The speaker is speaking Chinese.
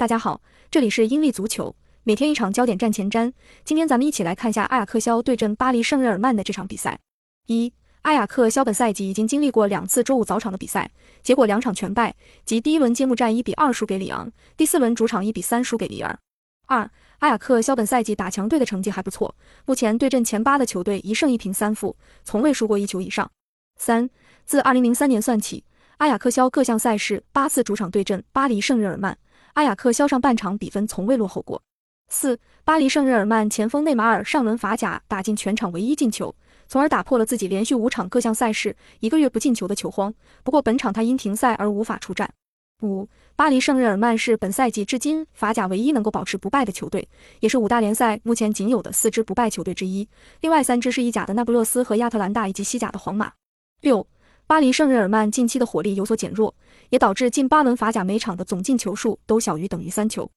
大家好，这里是英利足球，每天一场焦点战前瞻。今天咱们一起来看一下阿雅克肖对阵巴黎圣日耳曼的这场比赛。一，阿雅克肖本赛季已经经历过两次周五早场的比赛，结果两场全败，即第一轮揭幕战一比二输给里昂，第四轮主场一比三输给里尔。二，阿雅克肖本赛季打强队的成绩还不错，目前对阵前八的球队一胜一平三负，从未输过一球以上。三，自二零零三年算起，阿雅克肖各项赛事八次主场对阵巴黎圣日耳曼。阿雅克肖上半场比分从未落后过。四，巴黎圣日耳曼前锋内马尔上轮法甲打进全场唯一进球，从而打破了自己连续五场各项赛事一个月不进球的球荒。不过本场他因停赛而无法出战。五，巴黎圣日耳曼是本赛季至今法甲唯一能够保持不败的球队，也是五大联赛目前仅有的四支不败球队之一。另外三支是意甲的那不勒斯和亚特兰大以及西甲的皇马。六。巴黎圣日耳曼近期的火力有所减弱，也导致近八轮法甲每场的总进球数都小于等于三球。